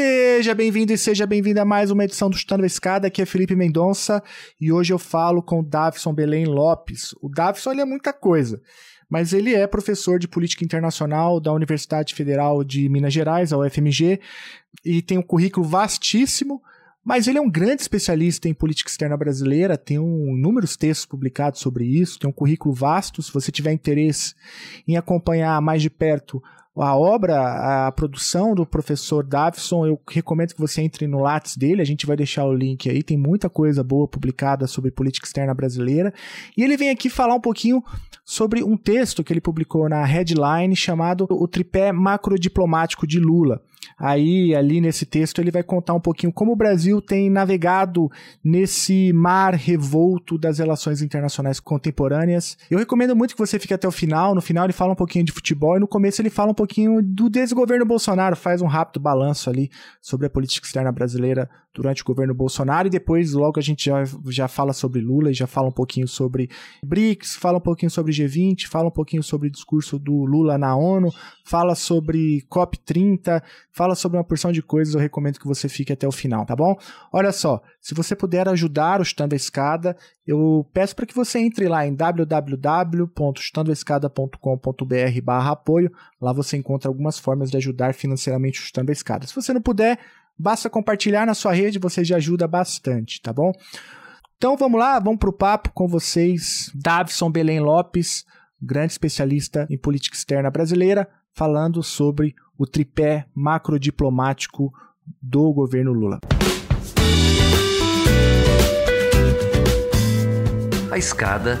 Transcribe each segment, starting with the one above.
Seja bem-vindo e seja bem-vinda a mais uma edição do Chutando a Escada. Aqui é Felipe Mendonça e hoje eu falo com o Davison Belém Lopes. O Davison ele é muita coisa, mas ele é professor de política internacional da Universidade Federal de Minas Gerais, a UFMG, e tem um currículo vastíssimo. Mas ele é um grande especialista em política externa brasileira, tem um, inúmeros textos publicados sobre isso, tem um currículo vasto. Se você tiver interesse em acompanhar mais de perto a obra, a produção do professor Davison, eu recomendo que você entre no Lattes dele, a gente vai deixar o link aí, tem muita coisa boa publicada sobre política externa brasileira. E ele vem aqui falar um pouquinho sobre um texto que ele publicou na Headline chamado O Tripé Macrodiplomático de Lula. Aí, ali nesse texto, ele vai contar um pouquinho como o Brasil tem navegado nesse mar revolto das relações internacionais contemporâneas. Eu recomendo muito que você fique até o final. No final, ele fala um pouquinho de futebol e no começo, ele fala um pouquinho do desgoverno Bolsonaro, faz um rápido balanço ali sobre a política externa brasileira durante o governo Bolsonaro e depois logo a gente já, já fala sobre Lula e já fala um pouquinho sobre BRICS, fala um pouquinho sobre G20, fala um pouquinho sobre o discurso do Lula na ONU, fala sobre COP30, fala sobre uma porção de coisas, eu recomendo que você fique até o final, tá bom? Olha só, se você puder ajudar o Chutando a Escada, eu peço para que você entre lá em www.chutandoaescada.com.br barra apoio, lá você encontra algumas formas de ajudar financeiramente o Chutando a Escada. Se você não puder, Basta compartilhar na sua rede, você já ajuda bastante, tá bom? Então vamos lá, vamos para o papo com vocês. Davison Belém Lopes, grande especialista em política externa brasileira, falando sobre o tripé macrodiplomático do governo Lula. A escada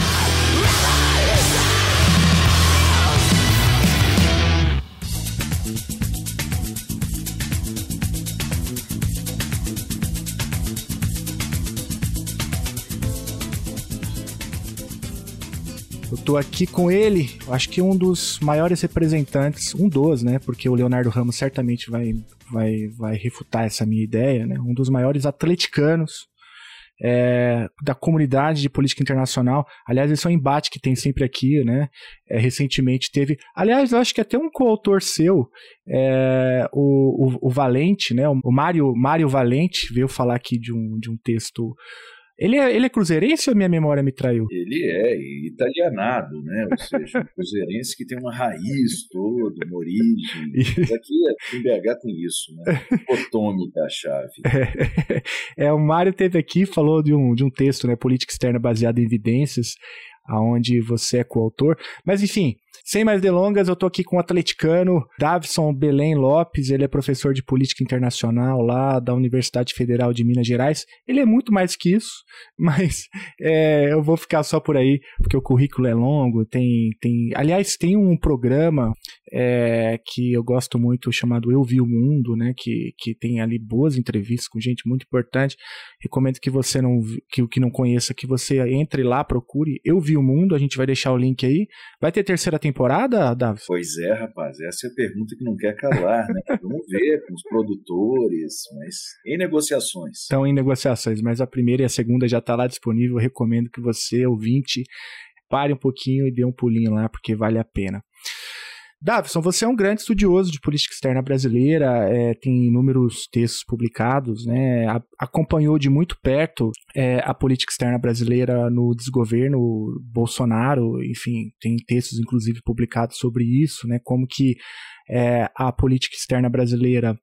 Tô aqui com ele, acho que um dos maiores representantes, um dos, né? Porque o Leonardo Ramos certamente vai, vai, vai refutar essa minha ideia, né? Um dos maiores atleticanos é, da comunidade de política internacional. Aliás, esse é um embate que tem sempre aqui, né? É, recentemente teve. Aliás, eu acho que até um coautor seu, é, o, o, o, Valente, né? O Mário, Mário Valente, veio falar aqui de um, de um texto ele é, ele é cruzeirense ou minha memória me traiu? Ele é italianado, né? Ou seja, um cruzeirense que tem uma raiz toda, uma origem. Mas aqui em BH tem isso, né? Otômica a chave. É, é, o Mário teve aqui, falou de um, de um texto, né? Política externa baseada em evidências, aonde você é coautor. Mas enfim, sem mais delongas, eu tô aqui com o atleticano Davison Belém Lopes, ele é professor de política internacional lá da Universidade Federal de Minas Gerais. Ele é muito mais que isso, mas é, eu vou ficar só por aí, porque o currículo é longo, tem, tem... Aliás, tem um programa é, que eu gosto muito chamado Eu Vi o Mundo, né, que, que tem ali boas entrevistas com gente muito importante. Recomendo que você não que que não conheça que você entre lá, procure Eu Vi o Mundo, a gente vai deixar o link aí. Vai ter terceira temporada, Davi? Pois é, rapaz, essa é a pergunta que não quer calar, né? Vamos ver com os produtores, mas em negociações. Estão em negociações, mas a primeira e a segunda já está lá disponível. Eu recomendo que você, ouvinte, pare um pouquinho e dê um pulinho lá, porque vale a pena. Davison, você é um grande estudioso de política externa brasileira, é, tem inúmeros textos publicados, né, a, acompanhou de muito perto é, a política externa brasileira no desgoverno Bolsonaro, enfim, tem textos inclusive publicados sobre isso, né, como que é, a política externa brasileira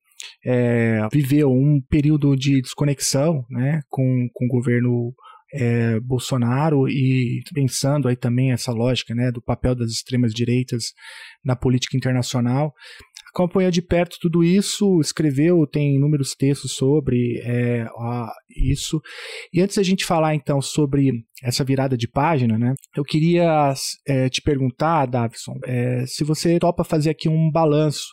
é, viveu um período de desconexão né, com, com o governo é, Bolsonaro e pensando aí também essa lógica né, do papel das extremas direitas na política internacional. Acompanhou de perto tudo isso, escreveu, tem inúmeros textos sobre é, isso. E antes da gente falar então sobre essa virada de página, né, eu queria é, te perguntar, Davison, é, se você topa fazer aqui um balanço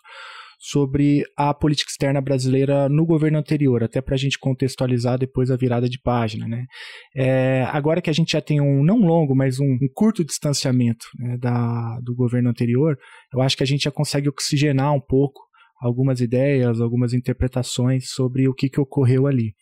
sobre a política externa brasileira no governo anterior, até para a gente contextualizar depois a virada de página. Né? É, agora que a gente já tem um, não longo, mas um, um curto distanciamento né, da, do governo anterior, eu acho que a gente já consegue oxigenar um pouco algumas ideias, algumas interpretações sobre o que, que ocorreu ali.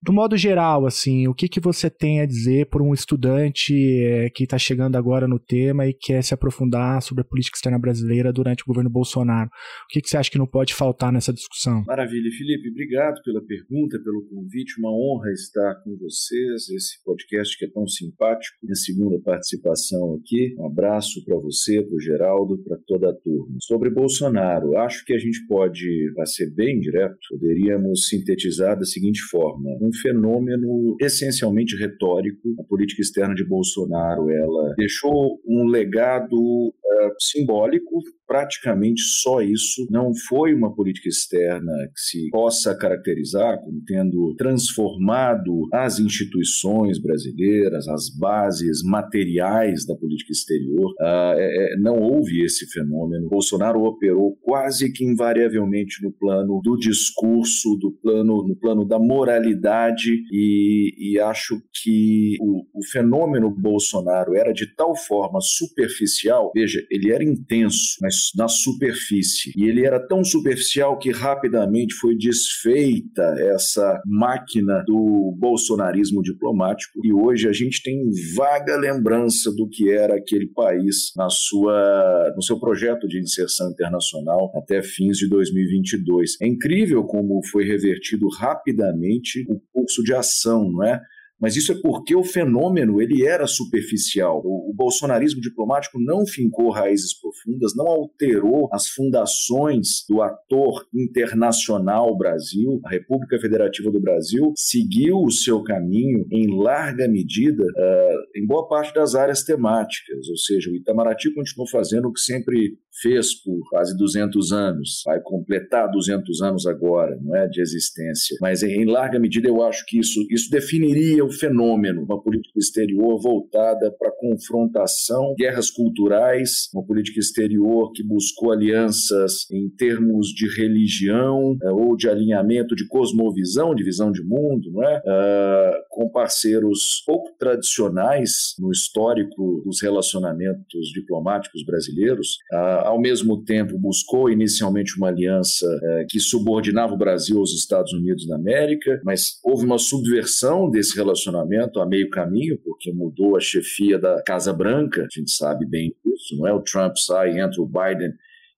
Do modo geral, assim, o que, que você tem a dizer por um estudante é, que está chegando agora no tema e quer se aprofundar sobre a política externa brasileira durante o governo Bolsonaro? O que, que você acha que não pode faltar nessa discussão? Maravilha, Felipe. Obrigado pela pergunta, pelo convite. Uma honra estar com vocês. Esse podcast que é tão simpático. Minha segunda participação aqui. Um abraço para você, para o Geraldo, para toda a turma. Sobre Bolsonaro, acho que a gente pode, para ser bem direto, poderíamos sintetizar da seguinte forma: um fenômeno essencialmente retórico. A política externa de Bolsonaro ela deixou um legado uh, simbólico praticamente só isso. Não foi uma política externa que se possa caracterizar como tendo transformado as instituições brasileiras, as bases materiais da política exterior. Ah, é, é, não houve esse fenômeno. Bolsonaro operou quase que invariavelmente no plano do discurso, do plano, no plano da moralidade e, e acho que o, o fenômeno Bolsonaro era de tal forma superficial. Veja, ele era intenso, mas na superfície. E ele era tão superficial que rapidamente foi desfeita essa máquina do bolsonarismo diplomático e hoje a gente tem vaga lembrança do que era aquele país na sua no seu projeto de inserção internacional até fins de 2022. É incrível como foi revertido rapidamente o curso de ação, não é? Mas isso é porque o fenômeno ele era superficial. O, o, bolsonarismo diplomático não fincou raízes profundas, não alterou as fundações do ator internacional Brasil. A República Federativa do Brasil seguiu o seu caminho em larga medida uh, em boa parte das áreas temáticas, ou seja, o Itamaraty continuou fazendo o que sempre fez por quase 200 anos, vai completar 200 anos agora, não é, de existência. Mas em larga medida eu acho que isso isso definiria fenômeno, uma política exterior voltada para confrontação, guerras culturais, uma política exterior que buscou alianças em termos de religião eh, ou de alinhamento de cosmovisão, de visão de mundo, não é? Uh, com parceiros pouco tradicionais no histórico dos relacionamentos diplomáticos brasileiros. Uh, ao mesmo tempo, buscou inicialmente uma aliança uh, que subordinava o Brasil aos Estados Unidos da América, mas houve uma subversão desse relacionamento relacionamento a meio caminho, porque mudou a chefia da Casa Branca, a gente sabe bem isso, não é? O Trump sai, entra o Biden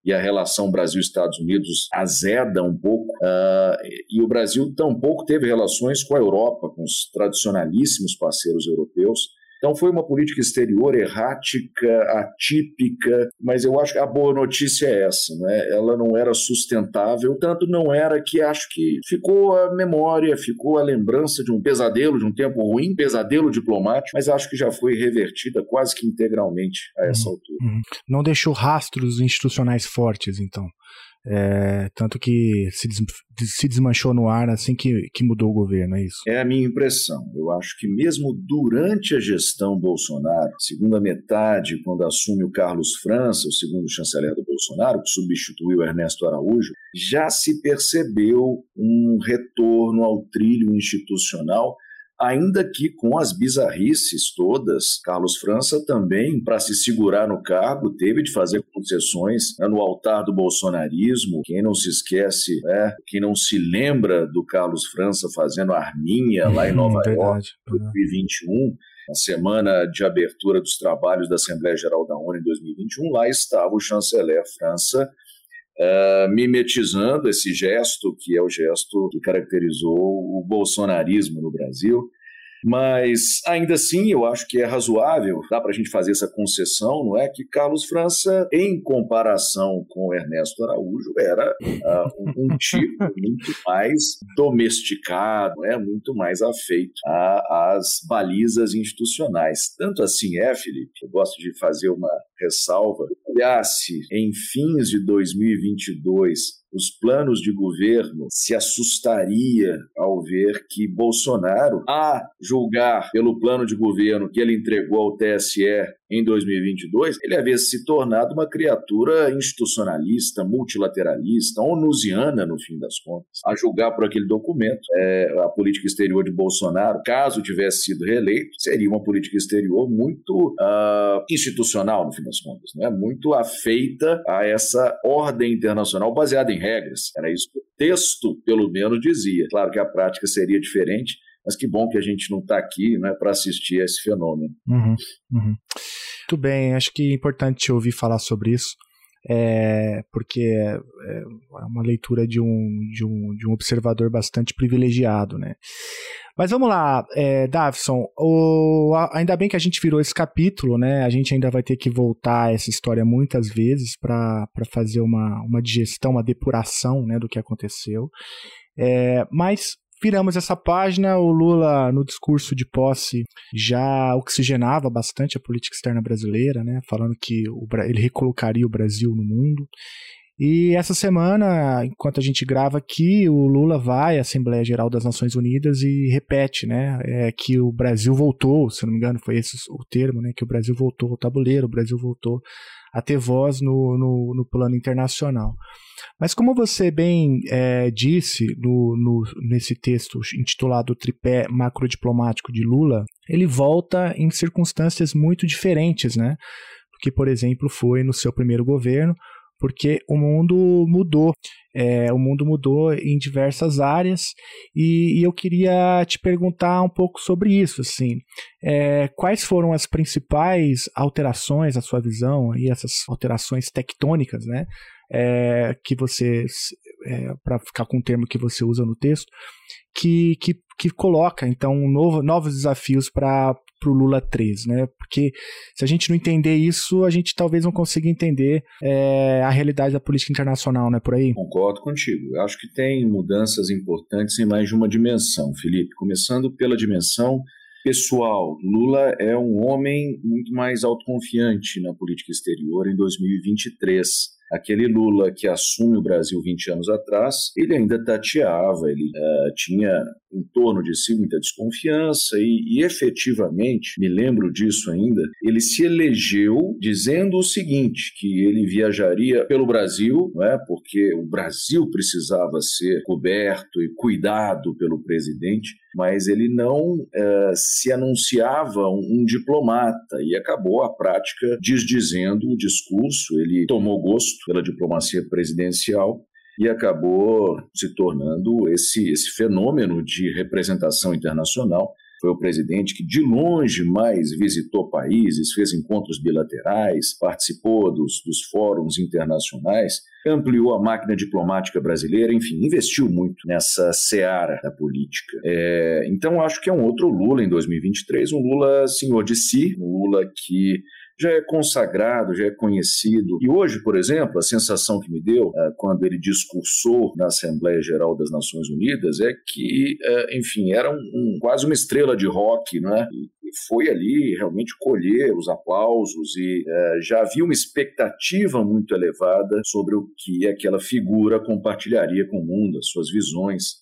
e a relação Brasil-Estados Unidos azeda um pouco, uh, e o Brasil tampouco teve relações com a Europa, com os tradicionalíssimos parceiros europeus, então foi uma política exterior errática, atípica, mas eu acho que a boa notícia é essa, né? Ela não era sustentável, tanto não era que acho que ficou a memória, ficou a lembrança de um pesadelo, de um tempo ruim, pesadelo diplomático, mas acho que já foi revertida quase que integralmente a essa uhum. altura. Uhum. Não deixou rastros institucionais fortes, então. É, tanto que se, des, se desmanchou no ar assim que, que mudou o governo, é isso? É a minha impressão. Eu acho que mesmo durante a gestão Bolsonaro, segunda metade, quando assume o Carlos França, o segundo chanceler do Bolsonaro, que substituiu Ernesto Araújo, já se percebeu um retorno ao trilho institucional ainda que com as bizarrices todas, Carlos França também, para se segurar no cargo, teve de fazer concessões né, no altar do bolsonarismo. Quem não se esquece, né, quem não se lembra do Carlos França fazendo arminha lá em Nova verdade, York, em 2021, na semana de abertura dos trabalhos da Assembleia Geral da ONU em 2021, lá estava o chanceler França uh, mimetizando esse gesto, que é o gesto que caracterizou o bolsonarismo no Brasil. Mas ainda assim, eu acho que é razoável, dá para a gente fazer essa concessão, não é? Que Carlos França, em comparação com Ernesto Araújo, era uh, um, tipo muito mais domesticado, é muito mais afeito às balizas institucionais. Tanto assim é, Felipe, eu gosto de fazer uma ressalva. Olhasse em fins de 2022 os planos de governo se assustaria ao ver que Bolsonaro, a julgar pelo plano de governo que ele entregou ao TSE em 2022, ele havia se tornado uma criatura institucionalista, multilateralista, onusiana, no fim das contas. A julgar por aquele documento, é, a política exterior de Bolsonaro, caso tivesse sido reeleito, seria uma política exterior muito uh, institucional, no fim das contas, né? muito afeita a essa ordem internacional baseada em regras. Era isso que o texto, pelo menos, dizia. Claro que a prática seria diferente, Mas que bom que a gente não está aqui né, para assistir a esse fenômeno. Uhum, uhum. Muito bem, acho que é importante ouvir falar sobre isso é, porque é, é, uma leitura de um, de, um, de um observador bastante privilegiado, né? Mas vamos lá, é, Davison, o, ainda bem que a gente virou esse capítulo, né? A gente ainda vai ter que voltar a essa história muitas vezes para fazer uma, uma digestão, uma depuração né, do que aconteceu. É, mas viramos essa página. O Lula, no discurso de posse, já oxigenava bastante a política externa brasileira, né? Falando que ele recolocaria o Brasil no mundo. E essa semana, enquanto a gente grava aqui, o Lula vai à Assembleia Geral das Nações Unidas e repete, né, é, que o Brasil voltou, se não me engano, foi esse o termo, né, que o Brasil voltou ao tabuleiro, o Brasil voltou a ter voz no, no, no plano internacional. Mas como você bem é, disse no, no, nesse texto intitulado Tripé Macrodiplomático de Lula, ele volta em circunstâncias muito diferentes, né? Do que, por exemplo, foi no seu primeiro governo, porque o mundo mudou. É, o mundo mudou em diversas áreas e, e, eu queria te perguntar um pouco sobre isso. Assim, é, quais foram as principais alterações, a sua visão, e essas alterações tectônicas, né? É, que você, é, para ficar com o termo que você usa no texto, que, que, que coloca então novo, novos desafios para para o Lula 3, né? Porque se a gente não entender isso, a gente talvez não consiga entender é, a realidade da política internacional, né? Por aí. Concordo contigo. Acho que tem mudanças importantes em mais de uma dimensão, Felipe. Começando pela dimensão pessoal. Lula é um homem muito mais autoconfiante na política exterior em 2023 aquele Lula que assume o Brasil 20 anos atrás, ele ainda tateava, ele uh, tinha em torno de si muita desconfiança e, e, efetivamente, me lembro disso ainda, ele se elegeu dizendo o seguinte, que ele viajaria pelo Brasil, não é? porque o Brasil precisava ser coberto e cuidado pelo presidente, mas ele não uh, se anunciava um, um diplomata e acabou a prática desdizendo o discurso, ele tomou gosto pela diplomacia presidencial e acabou se tornando esse, esse fenômeno de representação internacional. Foi o presidente que de longe mais visitou países, fez encontros bilaterais, participou dos, dos fóruns internacionais, ampliou a máquina diplomática brasileira, enfim, investiu muito nessa seara da política. É, então, acho que é um outro Lula em 2023, um Lula senhor de si, um Lula que já é consagrado, já é conhecido. E hoje, por exemplo, a sensação que me deu uh, quando ele discursou na Assembleia Geral das Nações Unidas é que, uh, enfim, era um, um, quase uma estrela de rock, né? E, foi ali realmente colher os aplausos e uh, já havia uma expectativa muito elevada sobre o que aquela figura compartilharia com o mundo, as suas visões.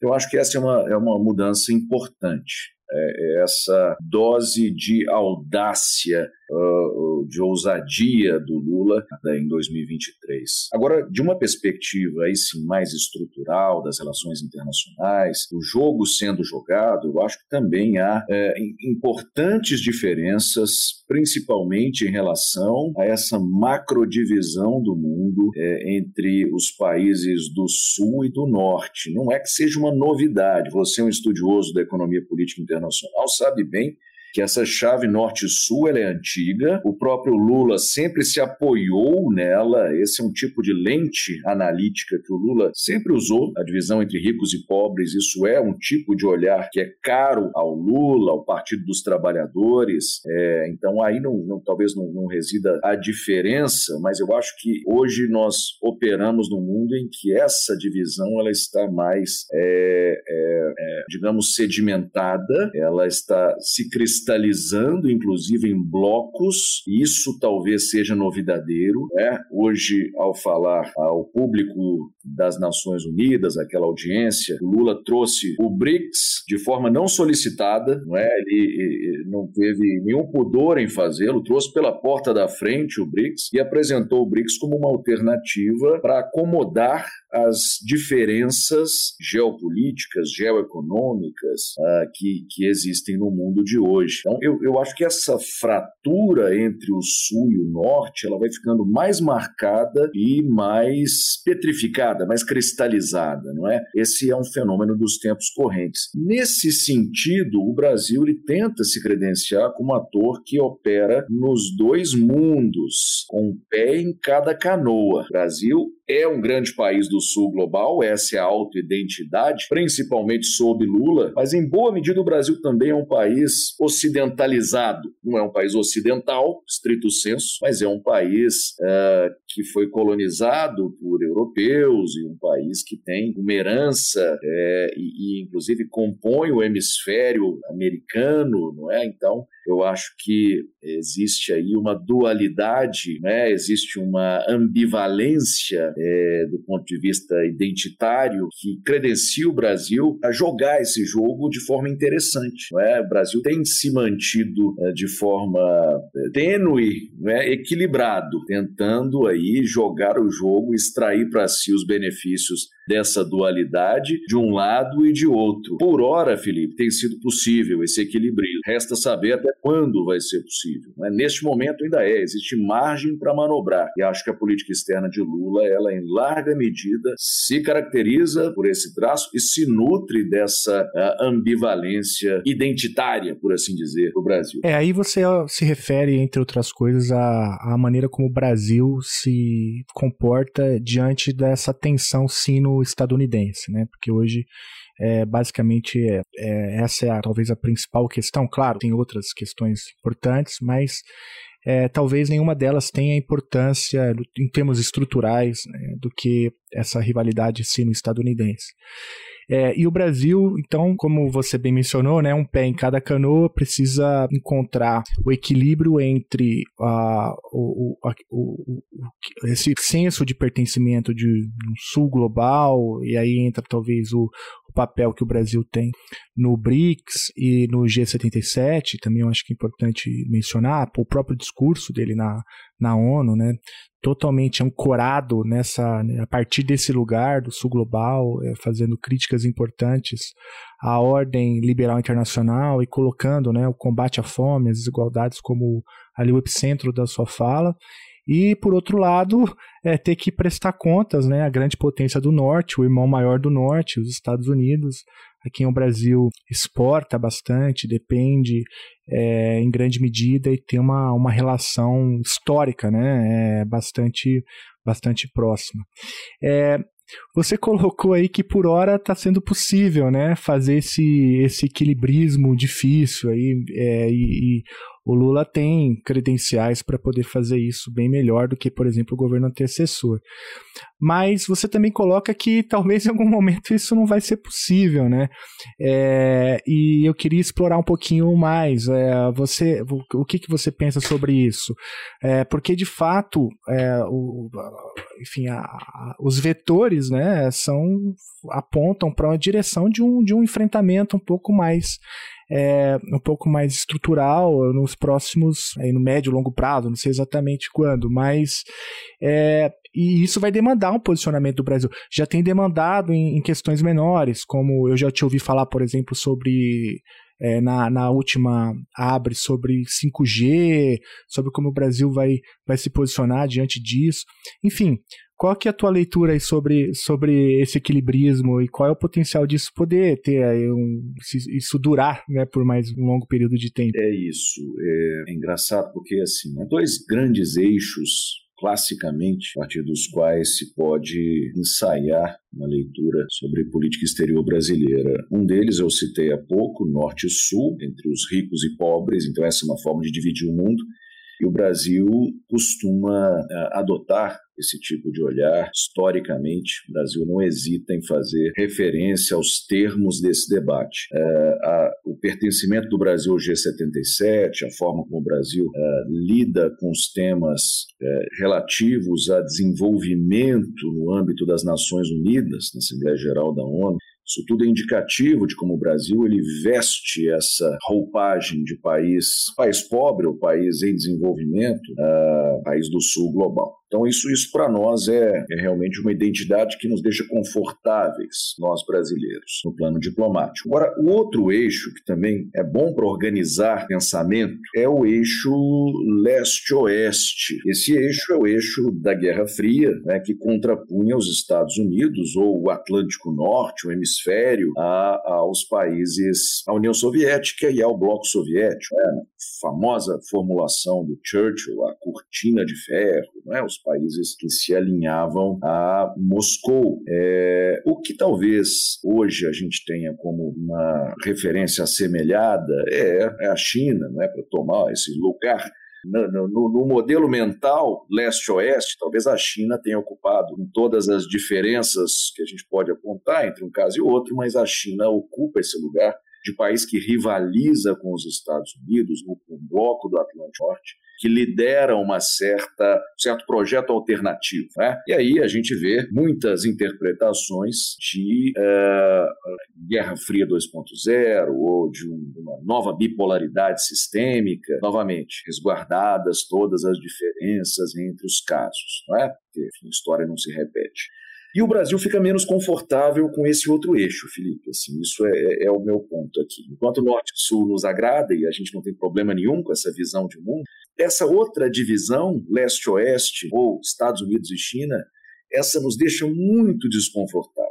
Eu acho que essa é uma, é uma mudança importante. É, é essa dose de audácia uh, de ousadia do Lula né, em 2023. Agora, de uma perspectiva aí sim mais estrutural das relações internacionais, o jogo sendo jogado, eu acho que também há é, importantes diferenças, principalmente em relação a essa macrodivisão do mundo entre os países do Sul e do Norte. Não é que seja uma novidade. Você é um estudioso da economia política internacional, sabe bem que essa chave norte-sul é antiga, o próprio Lula sempre se apoiou nela, esse é um tipo de lente analítica que o Lula sempre usou, a divisão entre ricos e pobres, isso é um tipo de olhar que é caro ao Lula, ao Partido dos Trabalhadores, é, então aí não, não talvez não, não, resida a diferença, mas eu acho que hoje nós operamos num mundo em que essa divisão ela está mais, é, é, é digamos, sedimentada, ela está se cristalizando cristalizando, inclusive em blocos. Isso talvez seja novidadeiro. Né? Hoje, ao falar ao público das Nações Unidas, aquela audiência, Lula trouxe o BRICS de forma não solicitada, não é? ele, ele não teve nenhum pudor em fazê-lo, trouxe pela porta da frente o BRICS e apresentou o BRICS como uma alternativa para acomodar as diferenças geopolíticas, geoeconômicas uh, que, que existem no mundo de hoje. Então, eu, eu acho que essa fratura entre o sul e o norte ela vai ficando mais marcada e mais petrificada, mais cristalizada, não é? Esse é um fenômeno dos tempos correntes. Nesse sentido, o Brasil ele tenta se credenciar como ator que opera nos dois mundos, com um pé em cada canoa. O Brasil é um grande país do sul global, essa é a autoidentidade, principalmente sob Lula, mas em boa medida o Brasil também é um país ocidentalizado. Não é um país ocidental, estrito senso, mas é um país uh, que foi colonizado por europeus e um país que tem uma herança é, e, e, inclusive, compõe o hemisfério americano, não é? Então, eu acho que existe aí uma dualidade, né? existe uma ambivalência é, do ponto de vista identitário que credencia o Brasil a jogar esse jogo de forma interessante. É? O Brasil tem se mantido é, de forma é, tênue, é? equilibrado, tentando aí jogar o jogo, extrair para si os benefícios dessa dualidade de um lado e de outro. Por hora, Felipe, tem sido possível esse equilíbrio. Resta saber até quando vai ser possível. Né? Neste momento ainda é, existe margem para manobrar. E acho que a política externa de Lula, ela em larga medida se caracteriza por esse traço e se nutre dessa uh, ambivalência identitária, por assim dizer, do Brasil. É, aí você se refere, entre outras coisas, à, à maneira como o Brasil se comporta diante dessa tensão sino estadunidense, né? Porque hoje é, basicamente é, é, essa é a, talvez a principal questão. Claro, tem outras questões importantes, mas é, talvez nenhuma delas tenha importância em termos estruturais né, do que essa rivalidade sino-estadunidense. É, e o Brasil, então, como você bem mencionou, né, um pé em cada canoa, precisa encontrar o equilíbrio entre uh, o, o, o, esse senso de pertencimento de um sul global, e aí entra talvez o, o papel que o Brasil tem no BRICS e no G77, também eu acho que é importante mencionar, o próprio discurso dele na, na ONU, né, totalmente ancorado nessa, a partir desse lugar do sul global, é, fazendo críticas importantes à ordem liberal internacional e colocando né, o combate à fome, as desigualdades como ali o epicentro da sua fala. E, por outro lado, é, ter que prestar contas né, à grande potência do Norte, o irmão maior do Norte, os Estados Unidos, a quem o Brasil exporta bastante, depende é, em grande medida e tem uma, uma relação histórica né, é, bastante, bastante próxima. É, você colocou aí que por hora está sendo possível, né, fazer esse, esse equilibrismo difícil aí, é, e, e, o Lula tem credenciais para poder fazer isso bem melhor do que, por exemplo, o governo antecessor. Mas você também coloca que talvez em algum momento isso não vai ser possível, né? É, e eu queria explorar um pouquinho mais. É, você, o que, que você pensa sobre isso? É, porque de fato, é, o, enfim, a, a, os vetores, né, são apontam para uma direção de um, de um enfrentamento um pouco mais é, um pouco mais estrutural nos próximos, aí no médio longo prazo, não sei exatamente quando, mas é, e isso vai demandar um posicionamento do Brasil. Já tem demandado em, em questões menores, como eu já te ouvi falar, por exemplo, sobre é, na, na última abre sobre 5G, sobre como o Brasil vai, vai se posicionar diante disso. Enfim, qual que é a tua leitura aí sobre, sobre esse equilibrismo e qual é o potencial disso poder ter um, isso durar né, por mais um longo período de tempo? É isso. É, é engraçado porque assim, há dois grandes eixos classicamente, a partir dos quais se pode ensaiar uma leitura sobre política exterior brasileira. Um deles eu citei há pouco, norte e sul, entre os ricos e pobres, então essa é uma forma de dividir o mundo. E o Brasil costuma uh, adotar esse tipo de olhar. Historicamente, o Brasil não hesita em fazer referência aos termos desse debate. A, o pertencimento do Brasil ao G77, a forma como o Brasil uh, lida com os temas relativos a desenvolvimento no âmbito das Nações Unidas, na Assembleia Geral da ONU, isso tudo é indicativo de como o Brasil ele veste essa roupagem de país, país pobre ou país em desenvolvimento, uh, país do sul global. Então, isso, isso para nós é, é, realmente uma identidade que nos deixa confortáveis, nós brasileiros, no plano diplomático. Agora, o outro eixo que também é bom para organizar pensamento é o eixo leste-oeste. Esse eixo é o eixo da Guerra Fria, né, que contrapunha os Estados Unidos ou o Atlântico Norte, o hemisfério, a, aos países, à União Soviética e ao Bloco Soviético. Né? famosa formulação do Churchill, a cortina de ferro, né? os países que se alinhavam a Moscou. É, o que talvez hoje a gente tenha como uma referência assemelhada é, é a China, né? para tomar esse lugar no, no, no, modelo mental leste-oeste, talvez a China tenha ocupado, com todas as diferenças que a gente pode apontar entre um caso e outro, mas a China ocupa esse lugar de país que rivaliza com os Estados Unidos, no, no bloco do Atlântico Norte, que lidera uma certa um certo projeto alternativo. Né? E aí a gente vê muitas interpretações de uh, Guerra Fria 2.0 ou de um, uma nova bipolaridade sistêmica, novamente, resguardadas todas as diferenças entre os casos, não é? Porque enfim, a história não se repete. E o Brasil fica menos confortável com esse outro eixo, Felipe. Assim, isso é, é, é o meu ponto aqui. Enquanto o Norte e Sul nos agrada e a gente não tem problema nenhum com essa visão de mundo, essa outra divisão, leste-oeste, ou Estados Unidos e China, essa nos deixa muito desconfortáveis.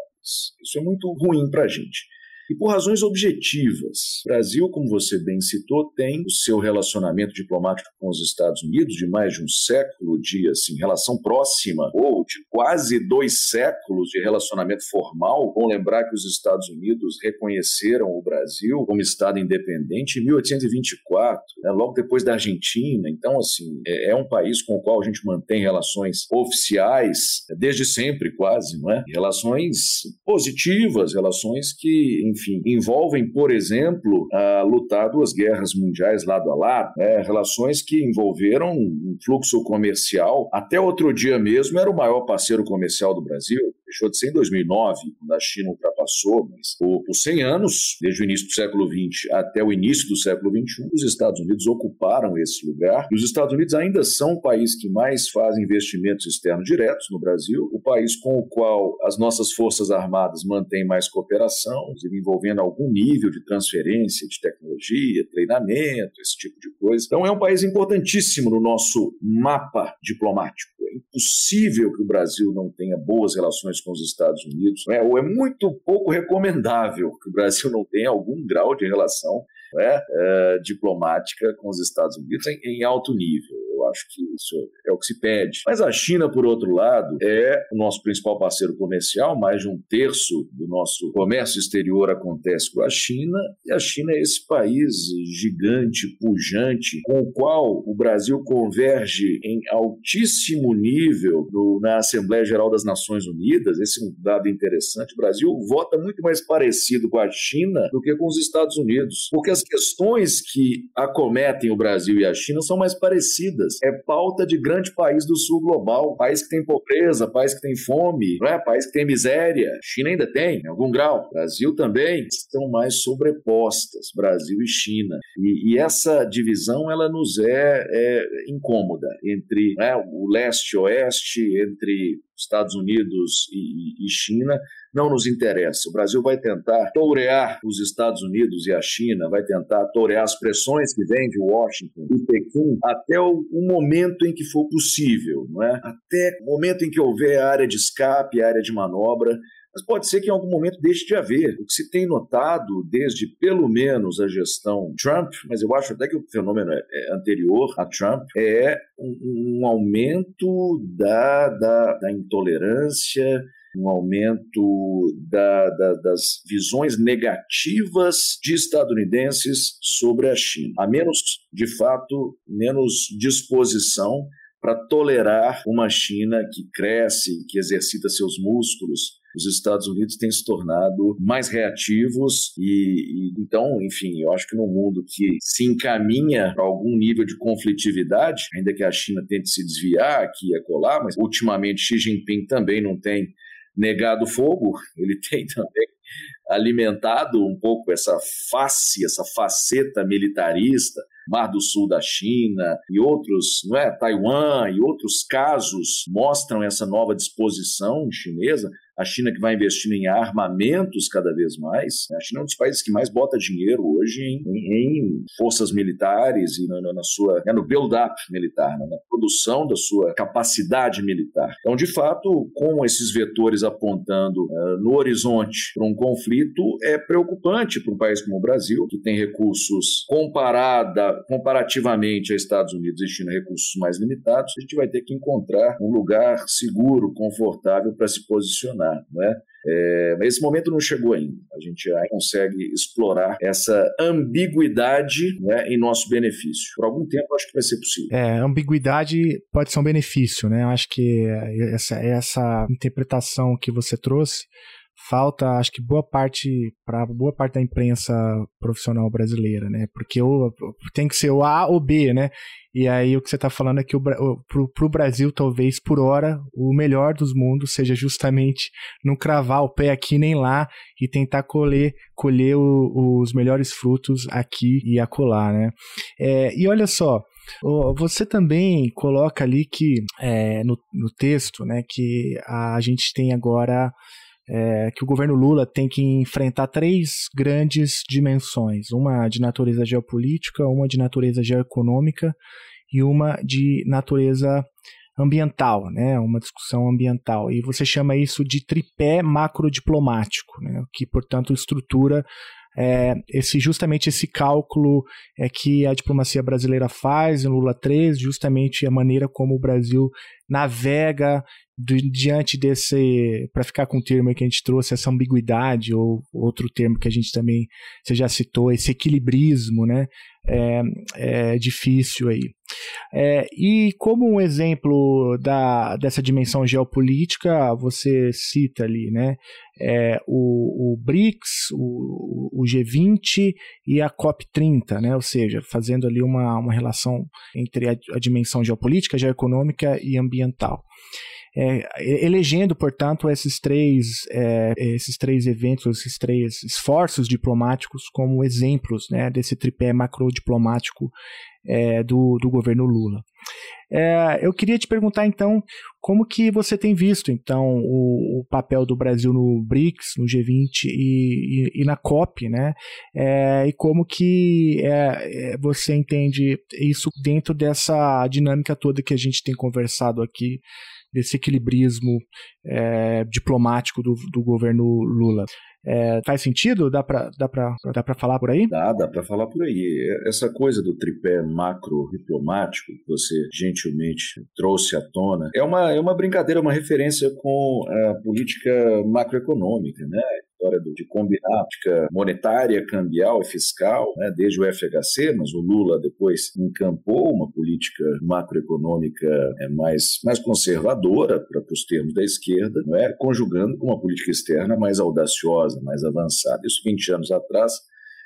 Isso é muito ruim para a gente. E por razões objetivas. O Brasil, como você bem citou, tem o seu relacionamento diplomático com os Estados Unidos de mais de um século de assim, relação próxima, ou de quase dois séculos de relacionamento formal. Bom lembrar que os Estados Unidos reconheceram o Brasil como Estado independente em 1824, né, logo depois da Argentina. Então, assim, é, é um país com o qual a gente mantém relações oficiais desde sempre, quase, não é? Relações positivas, relações que, enfim, envolvem, por exemplo, a lutar duas guerras mundiais lado a lado, né? relações que envolveram um fluxo comercial. Até outro dia mesmo era o maior parceiro comercial do Brasil, deixou de ser em 2009, quando a China ultrapassou, mas por, por 100 anos, desde o início do século XX até o início do século XXI, os Estados Unidos ocuparam esse lugar. E os Estados Unidos ainda são o país que mais faz investimentos externos diretos no Brasil, o país com o qual as nossas Forças Armadas mantêm mais cooperação, envolvendo algum nível de transferência de tecnologia, treinamento, esse tipo de coisa. Então é um país importantíssimo no nosso mapa diplomático. É impossível que o Brasil não tenha boas relações com os Estados Unidos, né? ou é muito pouco recomendável que o Brasil não tenha algum grau de relação né, é, diplomática com os Estados Unidos em, em alto nível. Eu acho que isso é o que se pede. Mas a China, por outro lado, é o nosso principal parceiro comercial, mais de um terço do nosso comércio exterior acontece com a China, e a China é esse país gigante, pujante, com o qual o Brasil converge em altíssimo nível no, na Assembleia Geral das Nações Unidas. Esse é um dado interessante. O Brasil vota muito mais parecido com a China do que com os Estados Unidos, porque as questões que acometem o Brasil e a China são mais parecidas é pauta de grande país do sul global, país que tem pobreza, país que tem fome, não é? país que tem miséria. China ainda tem, em algum grau. Brasil também estão mais sobrepostas, Brasil e China. E, e essa divisão ela nos é, é incômoda entre né, o leste e oeste, entre Estados Unidos e, e China, não nos interessa. O Brasil vai tentar tourear os Estados Unidos e a China, vai tentar tourear as pressões que vêm de Washington e Pequim até o, o, momento em que for possível, não é? Até o momento em que houver área de escape, área de manobra. Mas pode ser que em algum momento deixe de haver. O que se tem notado desde pelo menos a gestão Trump, mas eu acho até que o fenômeno é, é anterior a Trump, é um, um aumento da, da, da intolerância, um aumento da, da, das visões negativas de estadunidenses sobre a China. Há menos, de fato, menos disposição para tolerar uma China que cresce, que exercita seus músculos. Os Estados Unidos têm se tornado mais reativos e, e então, enfim, eu acho que no mundo que se encaminha para algum nível de conflitividade, ainda que a China tente se desviar aqui e acolá, mas ultimamente Xi Jinping também não tem negado fogo, ele tem também alimentado um pouco essa face, essa faceta militarista Mar do Sul da China e outros, não é, Taiwan e outros casos mostram essa nova disposição chinesa a China que vai investindo em armamentos cada vez mais. A China é um dos países que mais bota dinheiro hoje em, em forças militares e na, na sua, é no build-up militar, né, na produção da sua capacidade militar. Então, de fato, com esses vetores apontando uh, no horizonte para um conflito, é preocupante para um país como o Brasil, que tem recursos comparada, comparativamente a Estados Unidos e China, recursos mais limitados, a gente vai ter que encontrar um lugar seguro, confortável para se posicionar né? É, esse momento não chegou ainda. A gente já consegue explorar essa ambiguidade né, em nosso benefício. Por algum tempo, acho que vai ser possível. É, ambiguidade pode ser um benefício, né? Acho que essa, essa interpretação que você trouxe falta, acho que boa parte para boa parte da imprensa profissional brasileira, né? Porque o, tem que ser o A ou B, né? E aí o que você está falando é que para o Brasil, talvez por hora, o melhor dos mundos seja justamente não cravar o pé aqui nem lá e tentar colher, colher o, os melhores frutos aqui e acolá, né? É, e olha só, você também coloca ali que é, no, no texto, né, que a gente tem agora é, que o governo Lula tem que enfrentar três grandes dimensões: uma de natureza geopolítica, uma de natureza geoeconômica e uma de natureza ambiental, né? Uma discussão ambiental. E você chama isso de tripé macrodiplomático, né? Que, portanto, estrutura é, esse justamente esse cálculo é que a diplomacia brasileira faz em Lula 3, justamente a maneira como o Brasil navega diante desse, para ficar com o termo que a gente trouxe, essa ambiguidade, ou outro termo que a gente também, você já citou, esse equilibrismo, né? É, é difícil aí. É, e como um exemplo da, dessa dimensão geopolítica, você cita ali, né? É, o, o BRICS, o, o G20 e a COP30, né? Ou seja, fazendo ali uma, uma relação entre a, a dimensão geopolítica, geoeconômica e ambiental é, elegendo, portanto, esses três, é, esses três eventos, esses três esforços diplomáticos como exemplos né, desse tripé macrodiplomático é, do, do governo Lula. É, eu queria te perguntar então como que você tem visto então o, o papel do Brasil no BRICS, no G20 e, e, e na COP, né? É, e como que é, é, você entende isso dentro dessa dinâmica toda que a gente tem conversado aqui desse equilibrismo é, diplomático do, do governo Lula. É, faz sentido? Dá para dá dá falar por aí? Dá, dá para falar por aí. Essa coisa do tripé macro-diplomático que você gentilmente trouxe à tona é uma, é uma brincadeira, uma referência com a política macroeconômica, né? História de combinar política monetária, cambial e fiscal, né, desde o FHC, mas o Lula depois encampou uma política macroeconômica é, mais, mais conservadora, para os termos da esquerda, não é? conjugando com uma política externa mais audaciosa, mais avançada. Isso 20 anos atrás.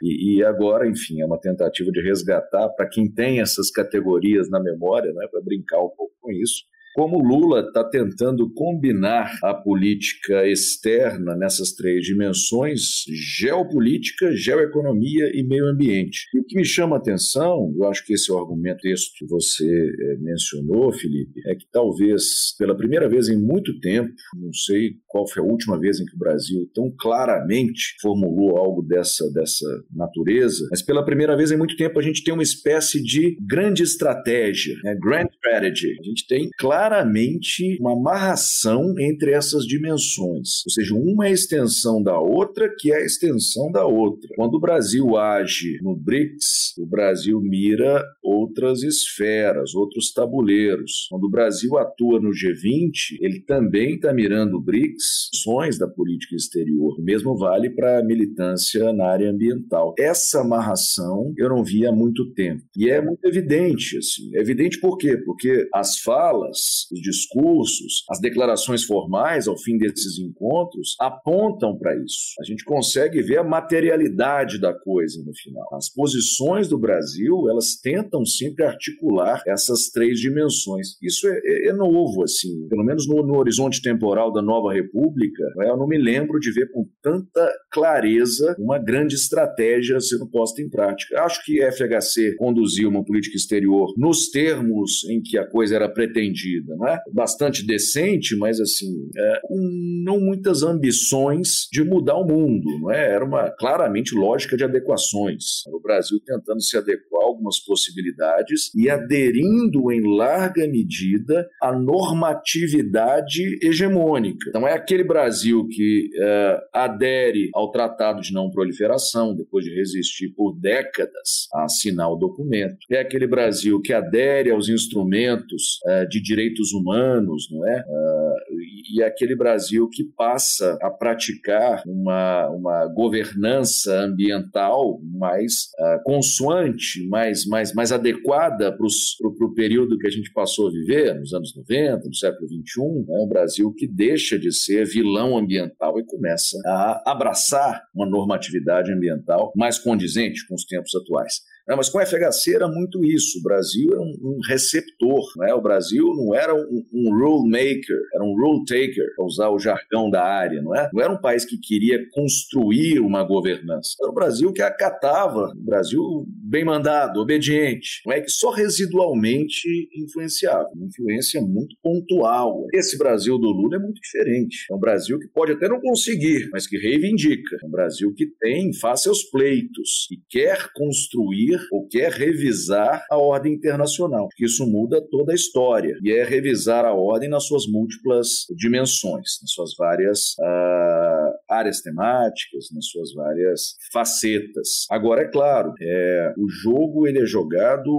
E, e agora, enfim, é uma tentativa de resgatar para quem tem essas categorias na memória, né, para brincar um pouco com isso, como Lula está tentando combinar a política externa nessas três dimensões, geopolítica, geoeconomia e meio ambiente. E o que me chama a atenção, eu acho que esse é o argumento texto que você é, mencionou, Felipe, é que talvez pela primeira vez em muito tempo, não sei qual foi a última vez em que o Brasil tão claramente formulou algo dessa, dessa natureza, mas pela primeira vez em muito tempo a gente tem uma espécie de grande estratégia, né? grand strategy. A gente tem claramente claramente uma amarração entre essas dimensões. Ou seja, uma é a extensão da outra, que é a extensão da outra. Quando o Brasil age no BRICS, o Brasil mira outras esferas, outros tabuleiros. Quando o Brasil atua no G20, ele também está mirando o BRICS, ações da política exterior. O mesmo vale para a militância na área ambiental. Essa amarração eu não vi há muito tempo. E é muito evidente, assim. É evidente por quê? Porque as falas os discursos, as declarações formais ao fim desses encontros apontam para isso. A gente consegue ver a materialidade da coisa no final. As posições do Brasil, elas tentam sempre articular essas três dimensões. Isso é, é, é novo, assim, pelo menos no, no, horizonte temporal da nova república, né, eu não me lembro de ver com tanta clareza uma grande estratégia sendo posta em prática. Acho que FHC conduziu uma política exterior nos termos em que a coisa era pretendida, né? bastante decente, mas assim, é, com não muitas ambições de mudar o mundo. Não é? Era uma claramente lógica de adequações. O Brasil tentando se adequar a algumas possibilidades e aderindo em larga medida à normatividade hegemônica. Então é aquele Brasil que é, adere ao Tratado de Não Proliferação, depois de resistir por décadas a assinar o documento. É aquele Brasil que adere aos instrumentos é, de direitos humanos, não é? Uh, e aquele Brasil que passa a praticar uma, uma governança ambiental mais uh, consoante, mais, mais, mais adequada para o período que a gente passou a viver, nos anos 90, no século XXI, né? um Brasil que deixa de ser vilão ambiental e começa a abraçar uma normatividade ambiental mais condizente com os tempos atuais. Não, mas com o FHC era muito isso. O Brasil era um, um receptor. Né? O Brasil não era um, um, rule maker, era um rule taker, para usar o jargão da área. Não, é? não era um país que queria construir uma governança. Era o Brasil que acatava, o Brasil bem mandado, obediente, não é que só residualmente influenciava. Uma influência muito pontual. Esse Brasil do Lula é muito diferente. É um Brasil que pode até não conseguir, mas que reivindica. É um Brasil que tem, faz seus pleitos e quer construir ou quer revisar a ordem internacional, porque isso muda toda a história e é revisar a ordem nas suas múltiplas dimensões, nas suas várias uh, áreas temáticas, nas suas várias facetas. Agora, é claro, é, o jogo ele é jogado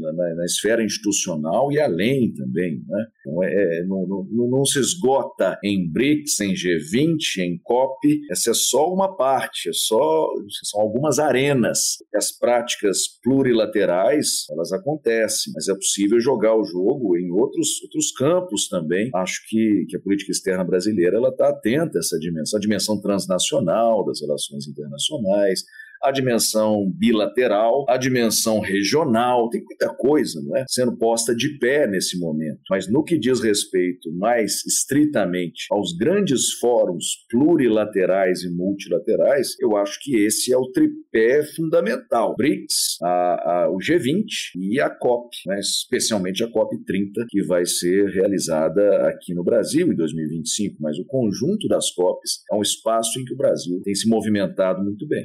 na, na esfera institucional e além também. Né? Não, é, é não, não, não, se esgota em BRICS, em G20, em COP. Essa é só uma parte, é só, são algumas arenas. As práticas plurilaterais, elas acontecem, mas é possível jogar o jogo em outros, outros campos também. Acho que, que a política externa brasileira está atenta a essa dimensão, a dimensão transnacional das relações internacionais, a dimensão bilateral, a dimensão regional, tem muita coisa não é? sendo posta de pé nesse momento. Mas no que diz respeito mais estritamente aos grandes fóruns plurilaterais e multilaterais, eu acho que esse é o tripé fundamental. BRICS, a, a, o G20 e a COP, né? especialmente a COP 30, que vai ser realizada aqui no Brasil em 2025. Mas o conjunto das COPs é um espaço em que o Brasil tem se movimentado muito bem.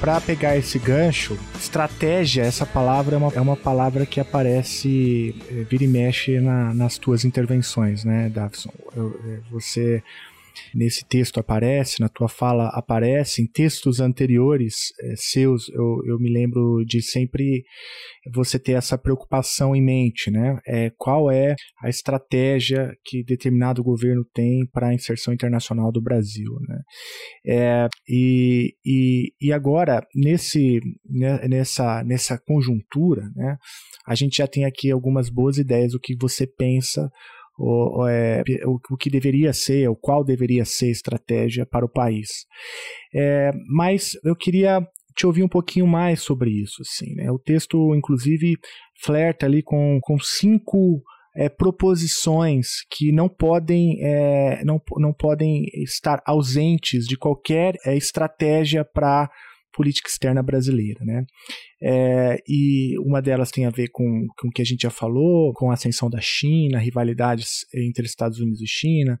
Para pegar esse gancho, estratégia, essa palavra é uma, é uma palavra que aparece, é, vira e mexe na, nas tuas intervenções, né, Davison? Eu, é, você nesse texto aparece, na tua fala aparece, em textos anteriores é, seus, eu, eu me lembro de sempre você ter essa preocupação em mente, né? É, qual é a estratégia que determinado governo tem para a inserção internacional do Brasil, né? É, e, e, e agora, nesse, né, nessa, nessa conjuntura, né, a gente já tem aqui algumas boas ideias do que você pensa o, é, o, o, que deveria ser, o qual deveria ser a estratégia para o país. É, mas eu queria te ouvir um pouquinho mais sobre isso. Assim, né? O texto, inclusive, flerta ali com, com cinco é, proposições que não podem, é, não, não podem estar ausentes de qualquer é, estratégia para política externa brasileira, né? É, e uma delas tem a ver com, com o que a gente já falou, com a ascensão da China, rivalidades entre Estados Unidos e China,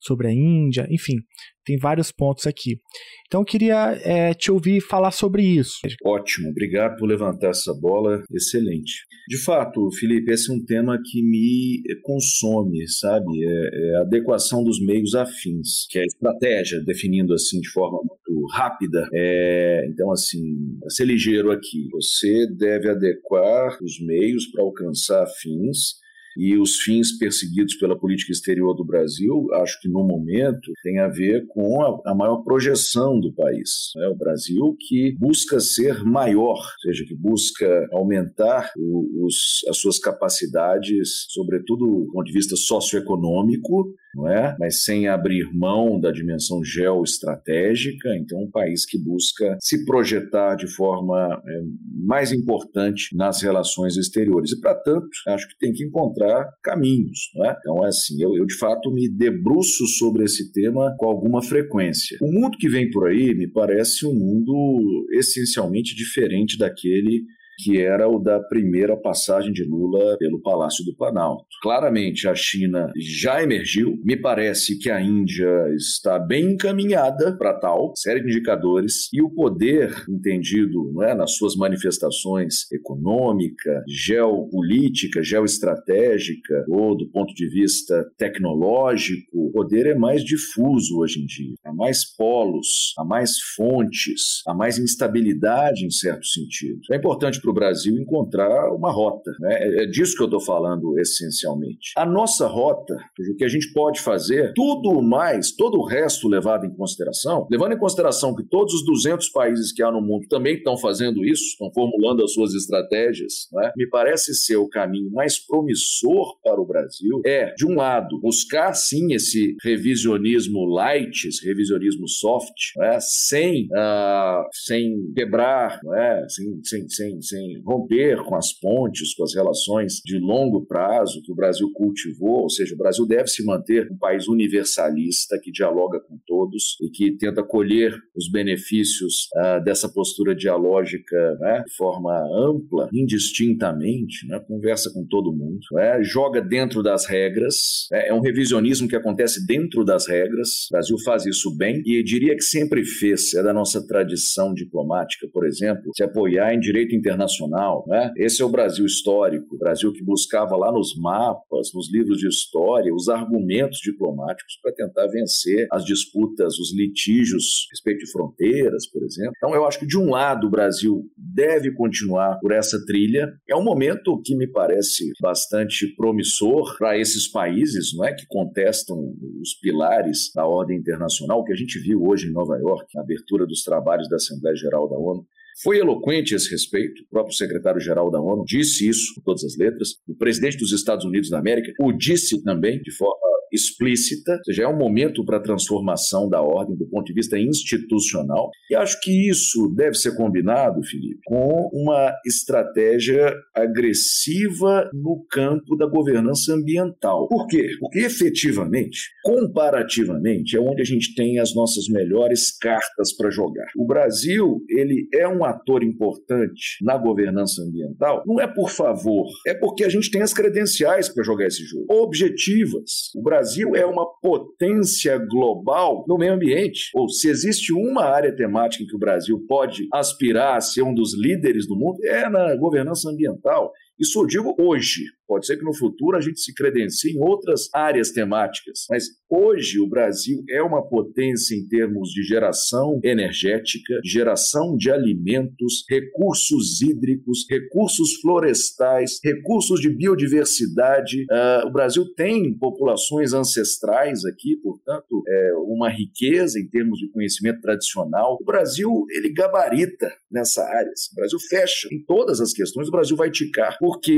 sobre a Índia, enfim, tem vários pontos aqui. Então eu queria é, te ouvir falar sobre isso. Ótimo, obrigado por levantar essa bola, excelente. De fato, Felipe, esse é um tema que me consome, sabe? É, é a adequação dos meios afins, que é a estratégia, definindo assim de forma rápida. É, então, assim, ser ligeiro aqui. Você deve adequar os meios para alcançar fins e os fins perseguidos pela política exterior do Brasil, acho que no momento tem a ver com a, a maior projeção do país. Né? O Brasil que busca ser maior, ou seja, que busca aumentar o, os, as suas capacidades, sobretudo do ponto de vista socioeconômico, não é? mas sem abrir mão da dimensão geoestratégica. Então, um país que busca se projetar de forma é, mais importante nas relações exteriores. E, para tanto, acho que tem que encontrar caminhos. Não é? Então, é assim, eu, eu de fato me debruço sobre esse tema com alguma frequência. O mundo que vem por aí me parece um mundo essencialmente diferente daquele que era o da primeira passagem de Lula pelo Palácio do Planalto. Claramente, a China já emergiu. Me parece que a Índia está bem encaminhada para tal, série de indicadores, e o poder, entendido não é, nas suas manifestações econômica, geopolítica, geoestratégica, ou do ponto de vista tecnológico, o poder é mais difuso hoje em dia. Há mais polos, há mais fontes, há mais instabilidade em certo sentido. É importante para o Brasil encontrar uma rota. Né? É, é disso que eu estou falando essencialmente. A nossa rota, o que a gente pode fazer, tudo mais, todo o resto levado em consideração, levando em consideração que todos os 200 países que há no mundo também estão fazendo isso, estão formulando as suas estratégias, né? me parece ser o caminho mais promissor para o Brasil é, de um lado, buscar sim esse revisionismo light, esse revisionismo soft, né? sem, uh, sem quebrar, né? sem, sem, sem, sem romper com as pontes, com as relações de longo prazo que o Brasil cultivou, ou seja, o Brasil deve se manter um país universalista que dialoga com todos e que tenta colher os benefícios uh, dessa postura dialógica né, de forma ampla, indistintamente, né, conversa com todo mundo, né, joga dentro das regras, né, é um revisionismo que acontece dentro das regras, o Brasil faz isso bem e diria que sempre fez, é da nossa tradição diplomática, por exemplo, se apoiar em direito internacional internacional. Né? Esse é o Brasil histórico, o Brasil que buscava lá nos mapas, nos livros de história, os argumentos diplomáticos para tentar vencer as disputas, os litígios a respeito de fronteiras, por exemplo. Então, eu acho que, de um lado, o Brasil deve continuar por essa trilha. É um momento que me parece bastante promissor para esses países não é, que contestam os pilares da ordem internacional, que a gente viu hoje em Nova York, na abertura dos trabalhos da Assembleia Geral da ONU. Foi eloquente a esse respeito, o próprio secretário-geral da ONU disse isso com todas as letras, o presidente dos Estados Unidos da América o disse também de forma explícita, ou seja, é um momento para a transformação da ordem do ponto de vista institucional. E acho que isso deve ser combinado, Felipe, com uma estratégia agressiva no campo da governança ambiental. Por quê? Porque efetivamente, comparativamente, é onde a gente tem as nossas melhores cartas para jogar. O Brasil, ele é um ator importante na governança ambiental, não é por favor, é porque a gente tem as credenciais para jogar esse jogo. Objetivas. O Brasil Brasil é uma potência global no meio ambiente. Ou se existe uma área temática em que o Brasil pode aspirar a ser um dos líderes do mundo, é na governança ambiental. Isso eu digo hoje. Pode ser que no futuro a gente se credencie em outras áreas temáticas, mas hoje o Brasil é uma potência em termos de geração energética, geração de alimentos, recursos hídricos, recursos florestais, recursos de biodiversidade. Uh, o Brasil tem populações ancestrais aqui, portanto, é uma riqueza em termos de conhecimento tradicional. O Brasil, ele gabarita nessa área. O Brasil fecha em todas as questões, o Brasil vai ticar, porque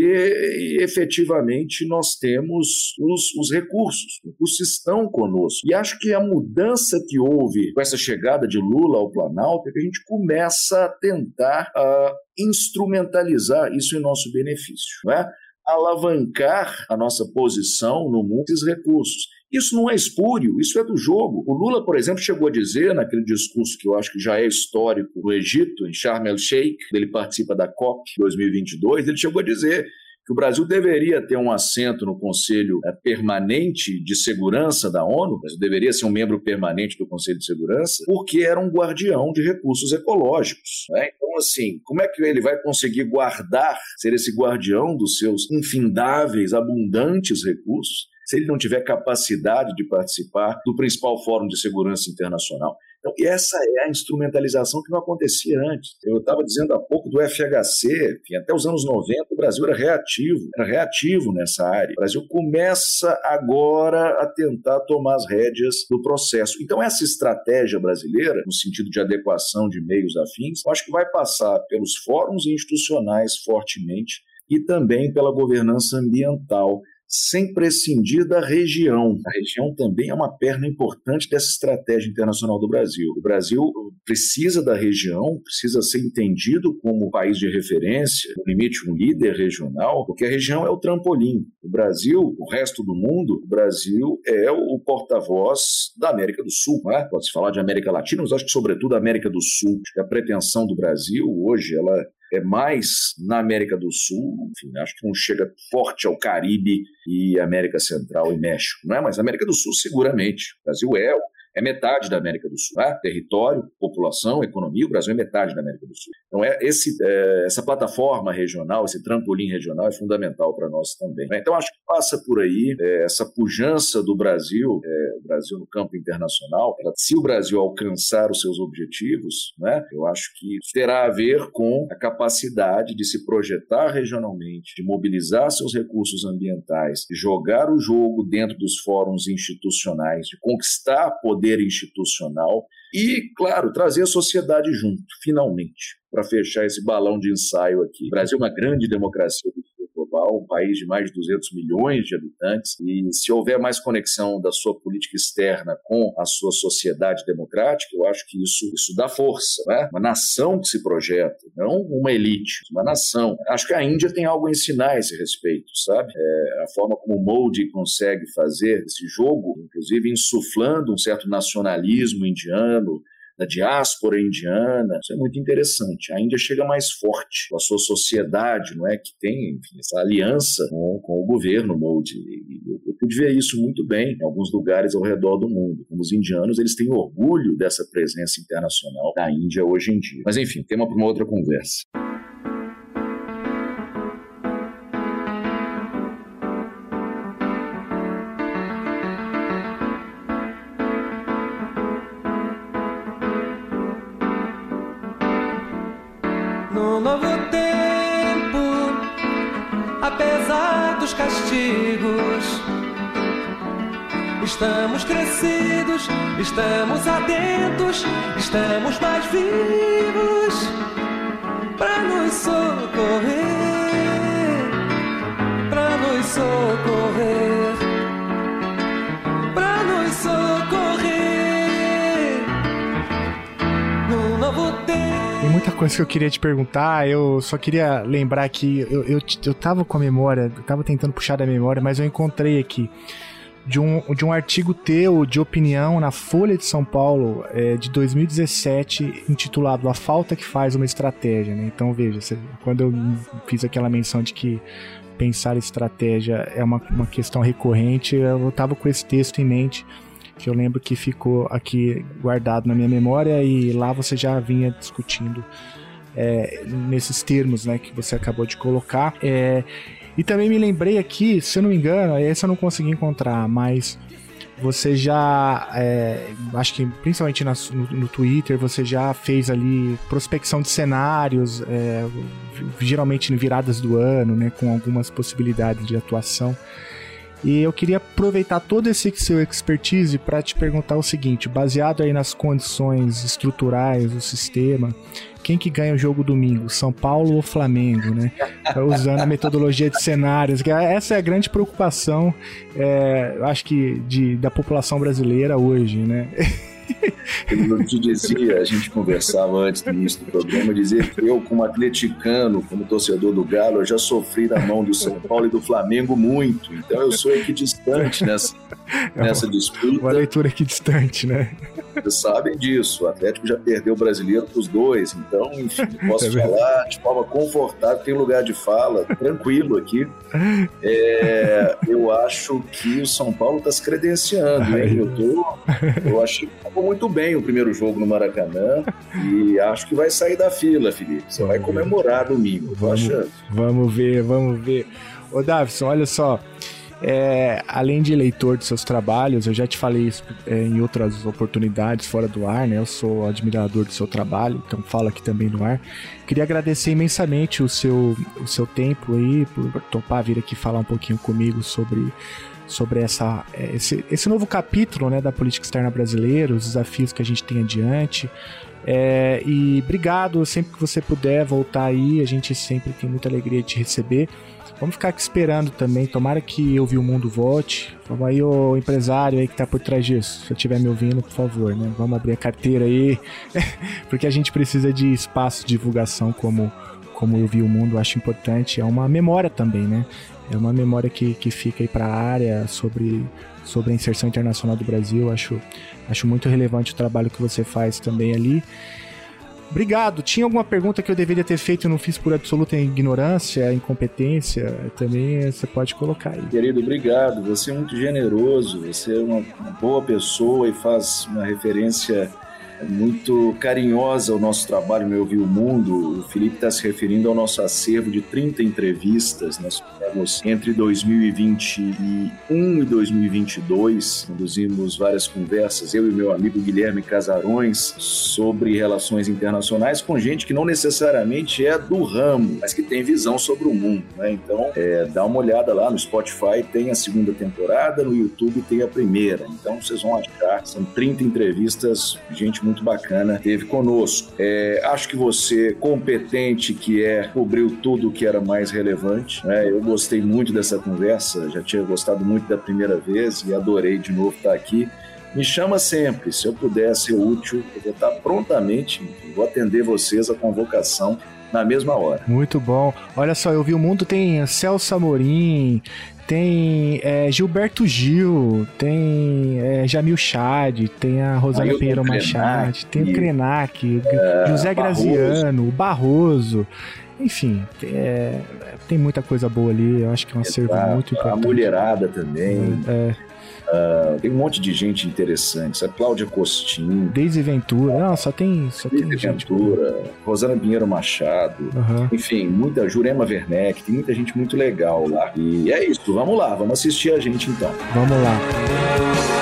efetivamente efetivamente nós temos os, os recursos, os recursos estão conosco. E acho que a mudança que houve com essa chegada de Lula ao Planalto é que a gente começa a tentar uh, instrumentalizar isso em nosso benefício. Não é? alavancar a nossa posição no mundo desses recursos. Isso não é espúrio, isso é do jogo. O Lula, por exemplo, chegou a dizer, naquele discurso que eu acho que já é histórico no Egito, em Sharm el-Sheikh, ele participa da COP 2022, ele chegou a dizer que o Brasil deveria ter um assento no Conselho é, Permanente de Segurança da ONU, deveria ser um membro permanente do Conselho de Segurança, porque era um guardião de recursos ecológicos. Né? Então, assim, como é que ele vai conseguir guardar, ser esse guardião dos seus infindáveis, abundantes recursos, se ele não tiver capacidade de participar do principal fórum de segurança internacional. Então, essa é a instrumentalização que não acontecia antes. Eu estava dizendo há pouco do FHC, até os anos 90 o Brasil era reativo, era reativo nessa área. O Brasil começa agora a tentar tomar as rédeas do processo. Então, essa estratégia brasileira, no sentido de adequação de meios afins, eu acho que vai passar pelos fóruns institucionais fortemente e também pela governança ambiental sem prescindir da região. A região também é uma perna importante dessa estratégia internacional do Brasil. O Brasil precisa da região, precisa ser entendido como país de referência, no limite um líder regional, porque a região é o trampolim. O Brasil, o resto do mundo, o Brasil é o porta-voz da América do Sul. Né? Pode-se falar de América Latina, mas acho que sobretudo a América do Sul. A pretensão do Brasil hoje ela é mais na América do Sul, enfim, acho que não chega forte ao Caribe e América Central e México, não é? Mas América do Sul seguramente. O Brasil é é metade da América do Sul. Né? Território, população, economia, o Brasil é metade da América do Sul. Então, é esse, é, essa plataforma regional, esse trampolim regional é fundamental para nós também. Né? Então, acho que passa por aí é, essa pujança do Brasil, é, o Brasil no campo internacional. Se o Brasil alcançar os seus objetivos, né, eu acho que terá a ver com a capacidade de se projetar regionalmente, de mobilizar seus recursos ambientais, de jogar o jogo dentro dos fóruns institucionais, de conquistar poder poder institucional e, claro, trazer a sociedade junto, finalmente, para fechar esse balão de ensaio aqui. O Brasil é uma grande democracia global, um país de mais de 200 milhões de habitantes, e se houver mais conexão da sua política externa com a sua sociedade democrática, eu acho que isso, isso dá força. Né? Uma nação que se projeta, não uma elite, uma nação. Acho que a Índia tem algo a ensinar a esse respeito, sabe? É, a forma como o Modi consegue fazer esse jogo, inclusive insuflando um certo nacionalismo indiano, da diáspora indiana. Isso é muito interessante. A Índia chega mais forte com a sua sociedade, não é? Que tem enfim, essa aliança com, com o governo Modi. Eu, eu pude ver isso muito bem em alguns lugares ao redor do mundo. Como os indianos, eles têm orgulho dessa presença internacional da Índia hoje em dia. Mas enfim, tema para uma outra conversa. Estamos crescidos, estamos atentos, estamos mais vivos para nos socorrer, para nos socorrer, coisa que eu queria te perguntar, eu só queria lembrar que eu, eu, eu tava com a memória, eu tava tentando puxar da memória, mas eu encontrei aqui de um, de um artigo teu de opinião na Folha de São Paulo é, de 2017, intitulado A Falta que Faz uma Estratégia. Né? Então, veja, quando eu fiz aquela menção de que pensar estratégia é uma, uma questão recorrente, eu estava com esse texto em mente, que eu lembro que ficou aqui guardado na minha memória e lá você já vinha discutindo é, nesses termos né, que você acabou de colocar. É, e também me lembrei aqui, se eu não me engano, esse eu não consegui encontrar, mas você já, é, acho que principalmente na, no, no, Twitter, você já fez ali prospecção de cenários, é, geralmente em viradas do ano, né, com algumas possibilidades de atuação. E eu queria aproveitar todo esse seu expertise para te perguntar o seguinte, baseado aí nas condições estruturais do sistema, quem que ganha o jogo domingo, São Paulo ou Flamengo, né? Usando a metodologia de cenários, que essa é a grande preocupação, é, acho que de, da população brasileira hoje, né? Eu te dizia, a gente conversava antes do início do programa, dizia que eu, como atleticano, como torcedor do Galo, eu já sofri na mão do São Paulo e do Flamengo muito. Então eu sou equidistante nessa, nessa disputa. Uma leitura equidistante, né? Vocês sabem disso. O Atlético já perdeu o brasileiro para os dois. Então, enfim, posso é falar de forma confortável, tem lugar de fala, tranquilo aqui. É, eu acho que o São Paulo está se credenciando, hein? Eu, tô, eu achei que ficou muito bem o primeiro jogo no Maracanã e acho que vai sair da fila, Felipe. Você vai comemorar domingo, vamos, achando. Vamos ver, vamos ver. Ô, Davison, olha só. É, além de leitor de seus trabalhos, eu já te falei isso é, em outras oportunidades fora do ar, né? Eu sou admirador do seu trabalho, então falo aqui também no ar. Queria agradecer imensamente o seu, o seu tempo aí, por topar vir aqui falar um pouquinho comigo sobre sobre essa, é, esse, esse novo capítulo né, da política externa brasileira, os desafios que a gente tem adiante. É, e obrigado, sempre que você puder voltar aí, a gente sempre tem muita alegria de te receber. Vamos ficar aqui esperando também. Tomara que eu vi o mundo volte. Vamos aí, o empresário aí que tá por trás disso. Se estiver me ouvindo, por favor, né? Vamos abrir a carteira aí. Porque a gente precisa de espaço de divulgação como, como eu vi o mundo. Acho importante. É uma memória também, né? É uma memória que, que fica aí para a área sobre, sobre a inserção internacional do Brasil. Acho, acho muito relevante o trabalho que você faz também ali. Obrigado. Tinha alguma pergunta que eu deveria ter feito e não fiz por absoluta ignorância, incompetência? Também você pode colocar aí. Querido, obrigado. Você é muito generoso, você é uma, boa pessoa e faz uma referência muito carinhosa ao nosso trabalho no Eu Vi o Mundo. O Felipe está se referindo ao nosso acervo de 30 entrevistas. Nós fizemos entre 2021 e 2022, conduzimos várias conversas, eu e meu amigo Guilherme Casarões, sobre relações internacionais com gente que não necessariamente é do ramo, mas que tem visão sobre o mundo. Né? Então, é, dá uma olhada lá no Spotify, tem a segunda temporada, no YouTube tem a primeira. Então, vocês vão achar, são 30 entrevistas, gente muito muito bacana teve conosco. É, acho que você, competente que é, cobriu tudo o que era mais relevante. Né? Eu gostei muito dessa conversa, já tinha gostado muito da primeira vez e adorei de novo estar aqui. Me chama sempre, se eu puder ser útil, eu vou estar prontamente, vou atender vocês a convocação na mesma hora. Muito bom. Olha só, eu vi o mundo tem Celso Amorim, tem é, Gilberto Gil, tem é, Jamil Chad, tem a Rosana Pinheiro Machado, tem o Krenak, é, José Barroso. Graziano, o Barroso. Enfim, é, tem muita coisa boa ali. Eu acho que é um acervo muito importante. A mulherada também. É. Uh, tem um monte de gente interessante, a Cláudia Costin. Daisy Ventura, não, só tem. Só Daisy tem Ventura, gente. Rosana Pinheiro Machado, uhum. enfim, muita. Jurema Werneck, tem muita gente muito legal lá. E é isso, vamos lá, vamos assistir a gente então. Vamos lá.